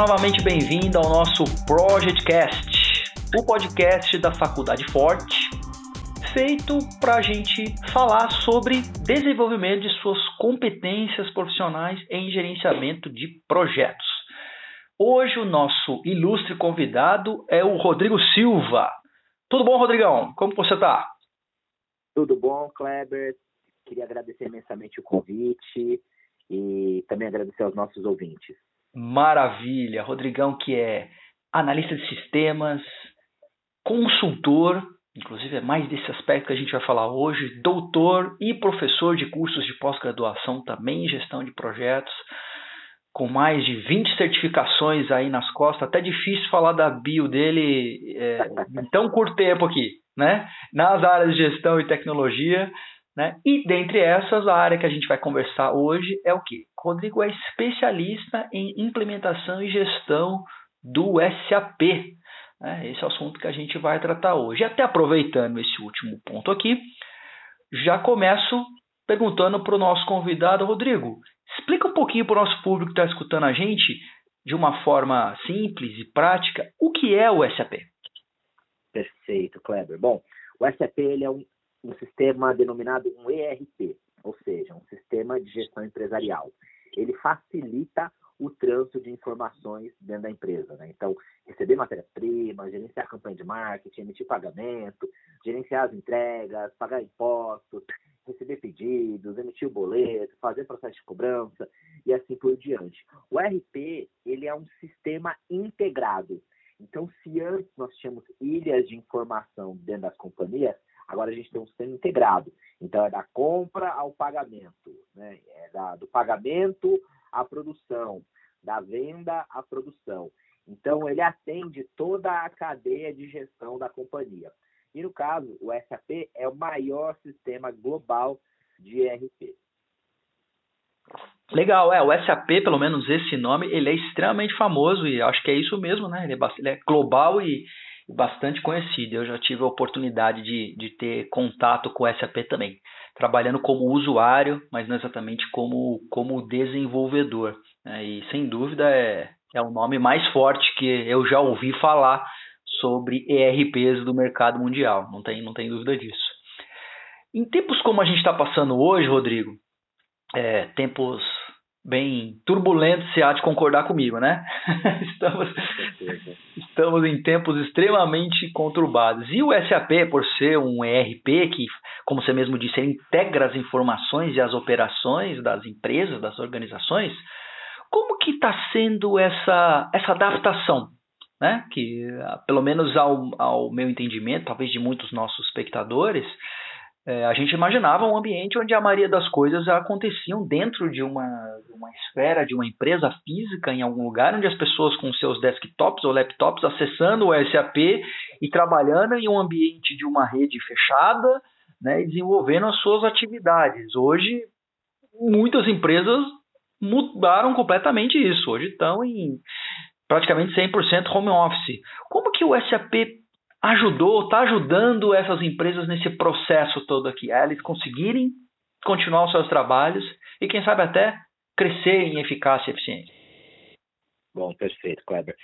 Novamente bem-vindo ao nosso Projectcast, o podcast da Faculdade Forte, feito para a gente falar sobre desenvolvimento de suas competências profissionais em gerenciamento de projetos. Hoje o nosso ilustre convidado é o Rodrigo Silva. Tudo bom, Rodrigão? Como você está? Tudo bom, Kleber. Queria agradecer imensamente o convite e também agradecer aos nossos ouvintes. Maravilha. Rodrigão, que é analista de sistemas, consultor, inclusive é mais desse aspecto que a gente vai falar hoje, doutor e professor de cursos de pós-graduação também em gestão de projetos, com mais de 20 certificações aí nas costas, até difícil falar da bio dele é, em tão curto tempo aqui, né? Nas áreas de gestão e tecnologia, né? E dentre essas, a área que a gente vai conversar hoje é o que? Rodrigo é especialista em implementação e gestão do SAP. Né? Esse é o assunto que a gente vai tratar hoje. Até aproveitando esse último ponto aqui, já começo perguntando para o nosso convidado, Rodrigo, explica um pouquinho para o nosso público que está escutando a gente, de uma forma simples e prática, o que é o SAP? Perfeito, Kleber. Bom, o SAP ele é um um sistema denominado um ERP, ou seja, um sistema de gestão empresarial. Ele facilita o trânsito de informações dentro da empresa. Né? Então, receber matéria-prima, gerenciar campanha de marketing, emitir pagamento, gerenciar as entregas, pagar impostos, receber pedidos, emitir o boleto, fazer processo de cobrança e assim por diante. O ERP ele é um sistema integrado. Então, se antes nós tínhamos ilhas de informação dentro das companhias, Agora a gente tem um sistema integrado. Então, é da compra ao pagamento, né? é da, do pagamento à produção, da venda à produção. Então, ele atende toda a cadeia de gestão da companhia. E, no caso, o SAP é o maior sistema global de ERP. Legal, é, o SAP, pelo menos esse nome, ele é extremamente famoso e acho que é isso mesmo, né? Ele é, ele é global e, bastante conhecido. Eu já tive a oportunidade de, de ter contato com o SAP também, trabalhando como usuário, mas não exatamente como, como desenvolvedor. Né? E sem dúvida é, é o nome mais forte que eu já ouvi falar sobre ERPs do mercado mundial, não tem, não tem dúvida disso. Em tempos como a gente está passando hoje, Rodrigo, é, tempos bem turbulento, se há de concordar comigo, né? estamos, estamos em tempos extremamente conturbados. E o SAP, por ser um ERP que, como você mesmo disse, integra as informações e as operações das empresas, das organizações, como que está sendo essa, essa adaptação? Né? Que, pelo menos ao, ao meu entendimento, talvez de muitos nossos espectadores, é, a gente imaginava um ambiente onde a maioria das coisas aconteciam dentro de uma, uma esfera, de uma empresa física, em algum lugar, onde as pessoas com seus desktops ou laptops acessando o SAP e trabalhando em um ambiente de uma rede fechada né, e desenvolvendo as suas atividades. Hoje, muitas empresas mudaram completamente isso. Hoje estão em praticamente 100% home office. Como que o SAP ajudou, está ajudando essas empresas nesse processo todo aqui, a eles conseguirem continuar os seus trabalhos e, quem sabe, até crescer em eficácia e eficiência. Bom, perfeito, Kleber.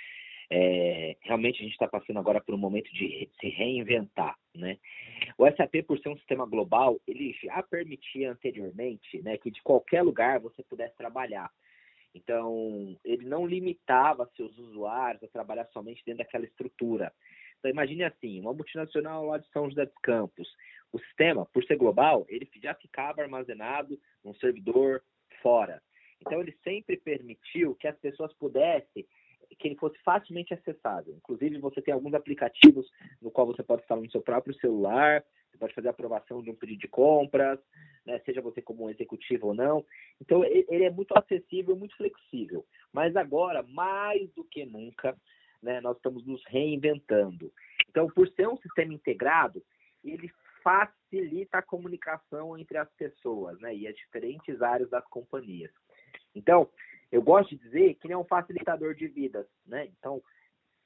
É, realmente a gente está passando agora por um momento de se reinventar, né? O SAP, por ser um sistema global, ele já permitia anteriormente, né, que de qualquer lugar você pudesse trabalhar. Então, ele não limitava seus usuários a trabalhar somente dentro daquela estrutura. Então imagine assim, uma multinacional lá de São José dos Campos. O sistema, por ser global, ele já ficava armazenado num servidor fora. Então ele sempre permitiu que as pessoas pudessem que ele fosse facilmente acessável. Inclusive, você tem alguns aplicativos no qual você pode instalar no seu próprio celular, você pode fazer aprovação de um pedido de compras, né, seja você como um executivo ou não. Então, ele é muito acessível, muito flexível. Mas agora, mais do que nunca, né, nós estamos nos reinventando. Então, por ser um sistema integrado, ele facilita a comunicação entre as pessoas né, e as diferentes áreas das companhias. Então, eu gosto de dizer que ele é um facilitador de vidas. Né? Então,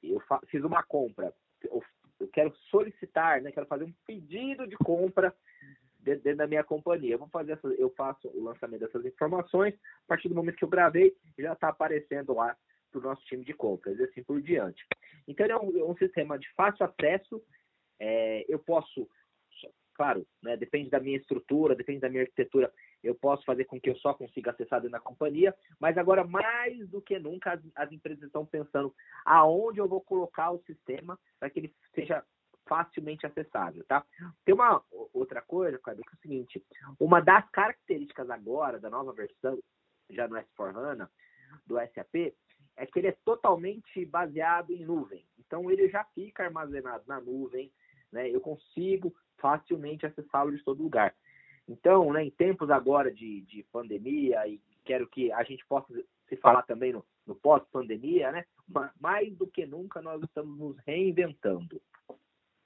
eu fiz uma compra, eu, eu quero solicitar, né, quero fazer um pedido de compra dentro da minha companhia. Eu vou fazer essa, eu faço o lançamento dessas informações. A partir do momento que eu gravei, já está aparecendo lá para o nosso time de compras e assim por diante. Então, é um, é um sistema de fácil acesso. É, eu posso, claro, né, depende da minha estrutura, depende da minha arquitetura, eu posso fazer com que eu só consiga acessar dentro da companhia, mas agora, mais do que nunca, as, as empresas estão pensando aonde eu vou colocar o sistema para que ele seja facilmente acessável, tá? Tem uma outra coisa, Cláudio, que é o seguinte, uma das características agora da nova versão, já no S4HANA, do SAP, é que ele é totalmente baseado em nuvem. Então, ele já fica armazenado na nuvem, né? Eu consigo facilmente acessá-lo de todo lugar. Então, né, em tempos agora de, de pandemia, e quero que a gente possa se falar também no, no pós-pandemia, né? Mais do que nunca, nós estamos nos reinventando.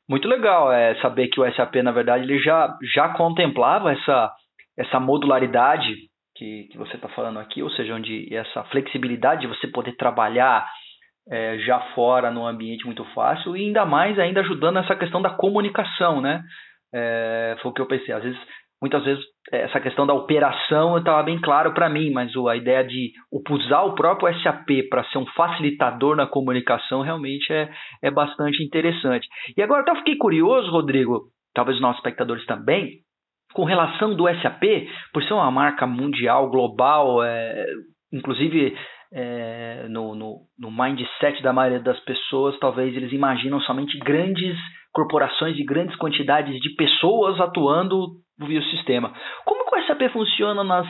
Muito legal é saber que o SAP, na verdade, ele já, já contemplava essa, essa modularidade que, que você está falando aqui, ou seja, onde essa flexibilidade de você poder trabalhar é, já fora num ambiente muito fácil e ainda mais ainda ajudando essa questão da comunicação, né? É, foi o que eu pensei. Às vezes muitas vezes é, essa questão da operação estava bem claro para mim, mas a ideia de usar o próprio SAP para ser um facilitador na comunicação realmente é, é bastante interessante. E agora até fiquei curioso, Rodrigo, talvez os nossos espectadores também, com relação do SAP, por ser uma marca mundial, global, é, inclusive é, no, no, no mindset da maioria das pessoas, talvez eles imaginam somente grandes corporações e grandes quantidades de pessoas atuando via o sistema. Como que o SAP funciona nas,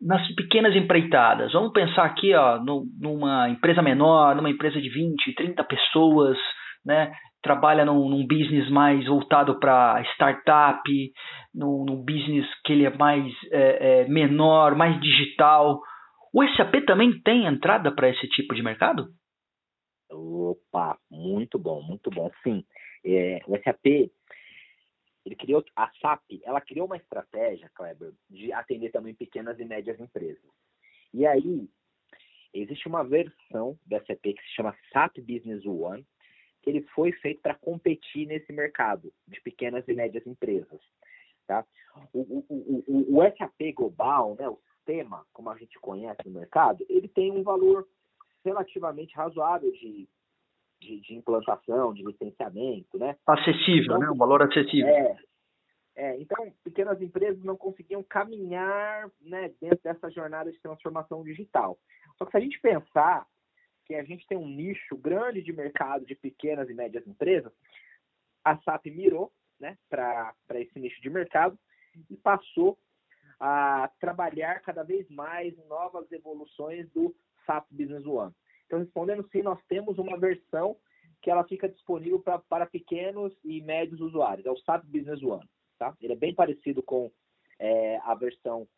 nas pequenas empreitadas? Vamos pensar aqui ó, no, numa empresa menor, numa empresa de 20, 30 pessoas, né? trabalha num, num business mais voltado para startup, num, num, business que ele é mais é, é, menor, mais digital. O SAP também tem entrada para esse tipo de mercado? Opa, muito bom, muito bom. Sim, é, o SAP ele criou a SAP, ela criou uma estratégia, Kleber, de atender também pequenas e médias empresas. E aí existe uma versão da SAP que se chama SAP Business One, que ele foi feito para competir nesse mercado de pequenas e médias empresas. Tá? O, o, o, o, SAP global, né, o sistema, como a gente conhece no mercado, ele tem um valor relativamente razoável de de, de implantação, de licenciamento, né? Acessível, então, né? Um valor acessível. É, é, então, pequenas empresas não conseguiam caminhar né, dentro dessa jornada de transformação digital. Só que se a gente pensar que a gente tem um nicho grande de mercado de pequenas e médias empresas, a SAP mirou né, para esse nicho de mercado e passou a trabalhar cada vez mais novas evoluções do SAP Business One. Então, respondendo sim, nós temos uma versão que ela fica disponível pra, para pequenos e médios usuários. É o SAP Business One. Tá? Ele é bem parecido com é, a versão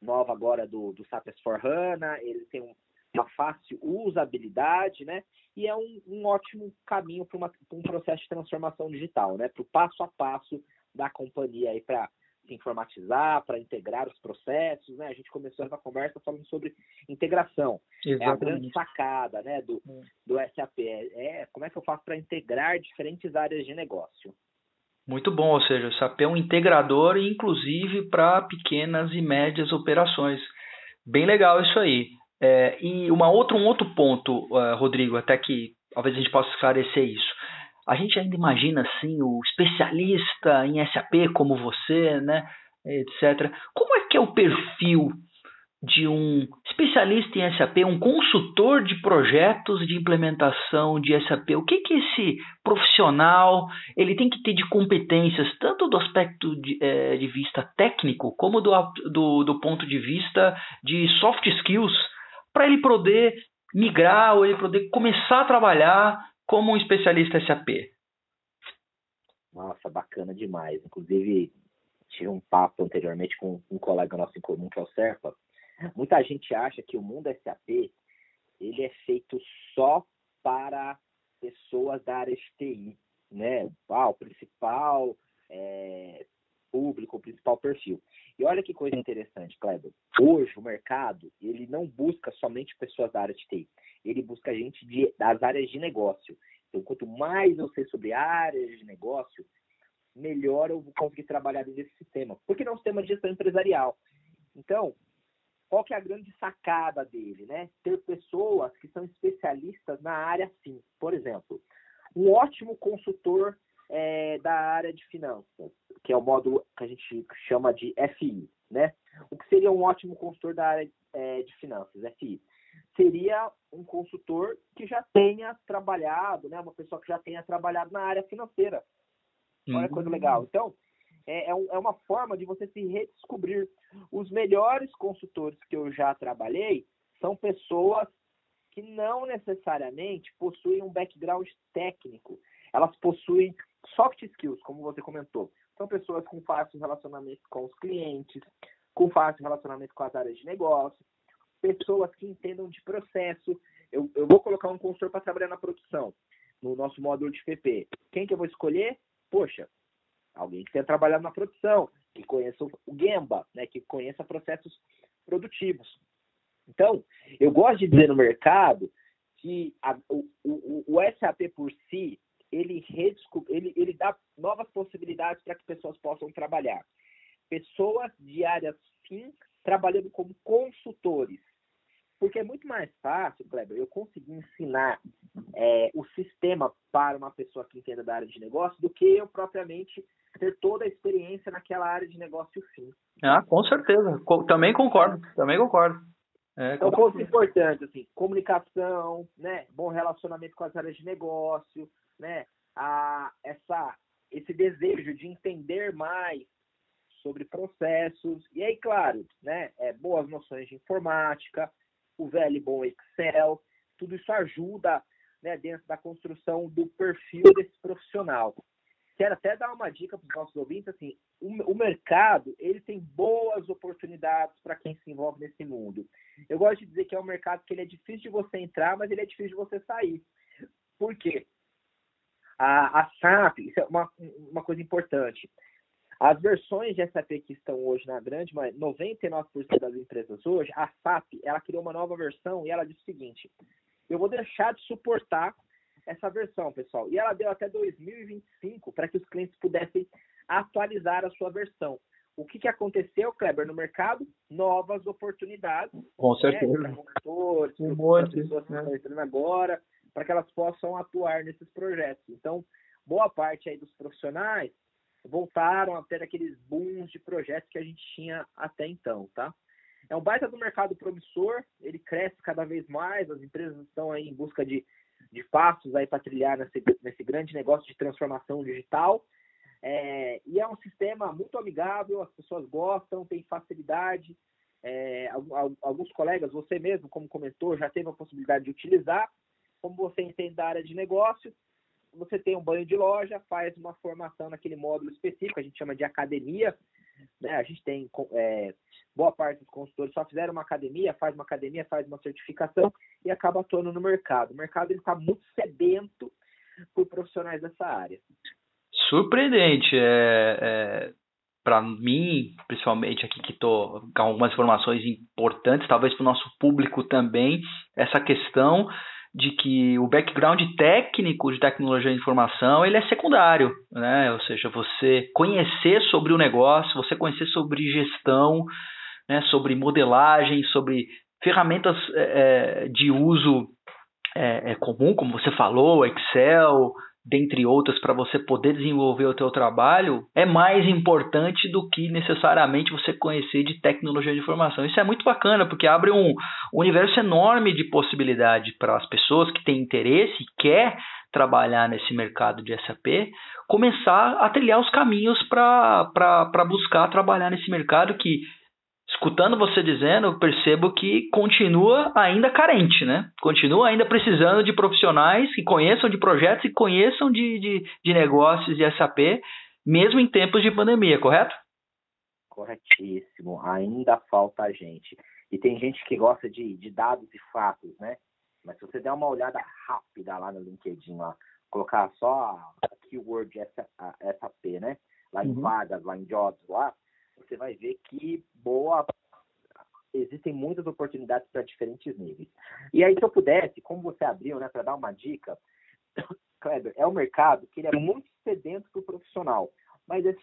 nova agora do, do SAP S4HANA. Ele tem um, uma fácil usabilidade, né? E é um, um ótimo caminho para um processo de transformação digital, né? Para o passo a passo da companhia aí para se informatizar, para integrar os processos, né? A gente começou essa conversa falando sobre integração. Exatamente. É a grande sacada, né, do, é. do SAP. É, é como é que eu faço para integrar diferentes áreas de negócio? Muito bom, ou seja, o SAP é um integrador, inclusive para pequenas e médias operações. Bem legal isso aí. É, e uma outra, um outro ponto, uh, Rodrigo, até que talvez a gente possa esclarecer isso. A gente ainda imagina assim o especialista em SAP como você, né, etc. Como é que é o perfil de um especialista em SAP, um consultor de projetos de implementação de SAP? O que que esse profissional ele tem que ter de competências, tanto do aspecto de, é, de vista técnico, como do, do, do ponto de vista de soft skills, para ele poder migrar ou ele poder começar a trabalhar como um especialista SAP? Nossa, bacana demais. Inclusive, tive um papo anteriormente com um colega nosso em comum, que é o Serpa. Muita gente acha que o mundo SAP ele é feito só para pessoas da área de TI, né? Ah, o principal é, público, o principal perfil. E olha que coisa interessante, Kleber. Hoje o mercado ele não busca somente pessoas da área de TI, ele busca gente de, das áreas de negócio. Então, quanto mais eu sei sobre áreas de negócio, melhor eu vou conseguir trabalhar dentro desse sistema. Porque não é um sistema de gestão empresarial. Então, qual que é a grande sacada dele, né? Ter pessoas que são especialistas na área sim. Por exemplo, um ótimo consultor é, da área de finanças, que é o módulo que a gente chama de FI, né? O que seria um ótimo consultor da área é, de finanças, FI? Seria um consultor que já tenha trabalhado, né? Uma pessoa que já tenha trabalhado na área financeira. Olha que coisa legal. Hum. Então, é, é, é uma forma de você se redescobrir. Os melhores consultores que eu já trabalhei são pessoas que não necessariamente possuem um background técnico. Elas possuem soft skills, como você comentou. São pessoas com fácil relacionamento com os clientes, com fácil relacionamento com as áreas de negócio, pessoas que entendam de processo. Eu, eu vou colocar um consultor para trabalhar na produção, no nosso módulo de PP. Quem que eu vou escolher? Poxa, alguém que tenha trabalhado na produção, que conheça o Gemba, né, que conheça processos produtivos. Então, eu gosto de dizer no mercado que a, o, o, o, SAP por si, ele, ele, ele dá novas possibilidades para que pessoas possam trabalhar. Pessoas de áreas fim trabalhando como consultores. Porque é muito mais fácil, Kleber, eu conseguir ensinar é, o sistema para uma pessoa que entenda da área de negócio do que eu propriamente ter toda a experiência naquela área de negócio fim. Ah, com certeza. Também concordo, também concordo. É, então, pontos importantes, assim, comunicação, né, bom relacionamento com as áreas de negócio, né, a, essa, esse desejo de entender mais sobre processos, e aí, claro, né, é, boas noções de informática, o velho bom Excel, tudo isso ajuda né, dentro da construção do perfil desse profissional. Quero até dar uma dica para os nossos ouvintes, assim, o, o, mercado, ele tem boas oportunidades para quem se envolve nesse mundo. Eu gosto de dizer que é um mercado que ele é difícil de você entrar, mas ele é difícil de você sair. Por quê? A, a SAP, isso é uma, uma coisa importante. As versões de SAP que estão hoje na grande, mas 99% das empresas hoje, a SAP, ela criou uma nova versão e ela diz o seguinte: eu vou deixar de suportar essa versão, pessoal. E ela deu até 2025 para que os clientes pudessem atualizar a sua versão. O que, que aconteceu, Kleber, no mercado? Novas oportunidades. Com né, certeza. Né, para motores, um para pessoas que estão entrando agora, para que elas possam atuar nesses projetos. Então, boa parte aí dos profissionais voltaram a ter aqueles booms de projetos que a gente tinha até então, tá? É um baita do mercado promissor, ele cresce cada vez mais, as empresas estão aí em busca de de passos aí para trilhar nesse, nesse grande negócio de transformação digital. É, e é um sistema muito amigável, as pessoas gostam, tem facilidade. É, alguns colegas, você mesmo, como comentou, já teve a possibilidade de utilizar. Como você entende da área de negócio, você tem um banho de loja, faz uma formação naquele módulo específico, a gente chama de academia. Né? A gente tem é, boa parte dos consultores só fizeram uma academia, faz uma academia, faz uma certificação e acaba atuando no mercado. O mercado está muito sedento por profissionais dessa área. Surpreendente. É, é para mim, principalmente aqui que estou com algumas informações importantes, talvez para o nosso público também, essa questão de que o background técnico de tecnologia de informação ele é secundário, né? Ou seja, você conhecer sobre o negócio, você conhecer sobre gestão, né? Sobre modelagem, sobre ferramentas é, de uso é, comum, como você falou, Excel, dentre outras, para você poder desenvolver o teu trabalho, é mais importante do que necessariamente você conhecer de tecnologia de informação. Isso é muito bacana, porque abre um universo enorme de possibilidade para as pessoas que têm interesse e quer trabalhar nesse mercado de SAP, começar a trilhar os caminhos para buscar trabalhar nesse mercado que escutando você dizendo, eu percebo que continua ainda carente, né? Continua ainda precisando de profissionais que conheçam de projetos e conheçam de, de, de negócios de SAP, mesmo em tempos de pandemia, correto? Corretíssimo. Ainda falta gente. E tem gente que gosta de, de dados e fatos, né? Mas se você der uma olhada rápida lá no LinkedIn, lá, colocar só a keyword SAP, né? Lá em uhum. vagas, lá em jobs, lá, você vai ver que boa existem muitas oportunidades para diferentes níveis. E aí, se eu pudesse, como você abriu, né, para dar uma dica, Kleber, é um mercado que ele é muito sedento para o profissional, mas é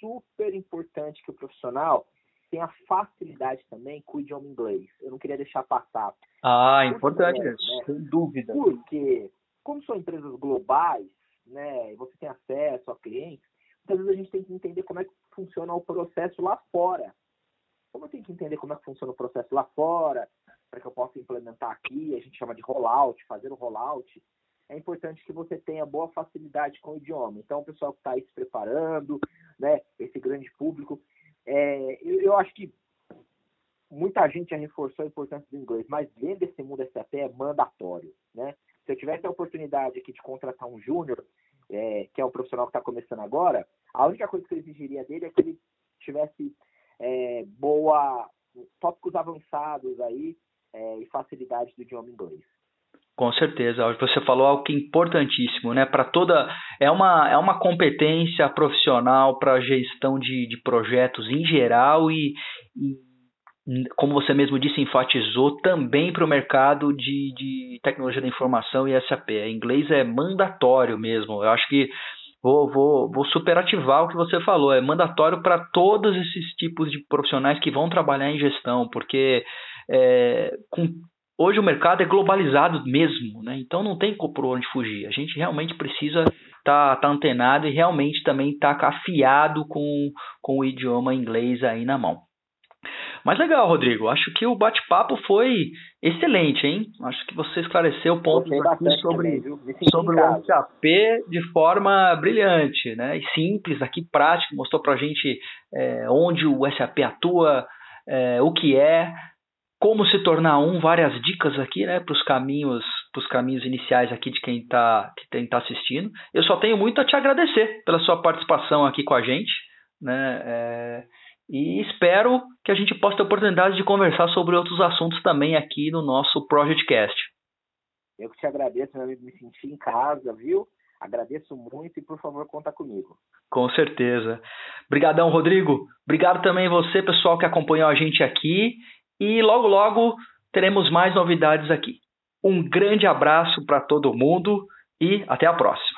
super importante que o profissional tem a facilidade também com o idioma inglês. Eu não queria deixar passar. Ah, importante, né? sem dúvida. Porque, como são empresas globais, né, e você tem acesso a clientes, muitas vezes a gente tem que entender como é que funciona o processo lá fora. Como eu tenho que entender como é que funciona o processo lá fora, para que eu possa implementar aqui, a gente chama de rollout, fazer o rollout, é importante que você tenha boa facilidade com o idioma. Então, o pessoal que está aí se preparando, né, esse grande público, é, eu, eu, acho que muita gente já reforçou a importância do inglês, mas dentro desse mundo SAP é mandatório, né? Se eu tivesse a oportunidade aqui de contratar um júnior, é, que é um profissional que está começando agora, a única coisa que eu exigiria dele é que ele tivesse é, boa, tópicos avançados aí é, e facilidade do idioma inglês. Com certeza, você falou algo que é importantíssimo, né? Para toda é uma, é uma competência profissional para gestão de, de projetos em geral e, e, como você mesmo disse, enfatizou também para o mercado de, de tecnologia da informação e SAP. Inglês é mandatório mesmo. Eu acho que vou, vou, vou superativar o que você falou. É mandatório para todos esses tipos de profissionais que vão trabalhar em gestão, porque é, com hoje o mercado é globalizado mesmo, né? Então não tem por onde fugir. A gente realmente precisa estar tá, tá antenado e realmente também estar tá afiado com, com o idioma inglês aí na mão. Mas legal, Rodrigo. Acho que o bate-papo foi excelente, hein? Acho que você esclareceu pontos aqui sobre, sobre o SAP de forma brilhante, né? E simples, aqui prático, mostrou para a gente é, onde o SAP atua, é, o que é, como se tornar um, várias dicas aqui, né, para os caminhos, os caminhos iniciais aqui de quem está que tá assistindo. Eu só tenho muito a te agradecer pela sua participação aqui com a gente, né, é, e espero que a gente possa ter a oportunidade de conversar sobre outros assuntos também aqui no nosso Projectcast. Eu que te agradeço, meu amigo, me senti em casa, viu? Agradeço muito e, por favor, conta comigo. Com certeza. Obrigadão, Rodrigo. Obrigado também você, pessoal, que acompanhou a gente aqui. E logo, logo teremos mais novidades aqui. Um grande abraço para todo mundo e até a próxima.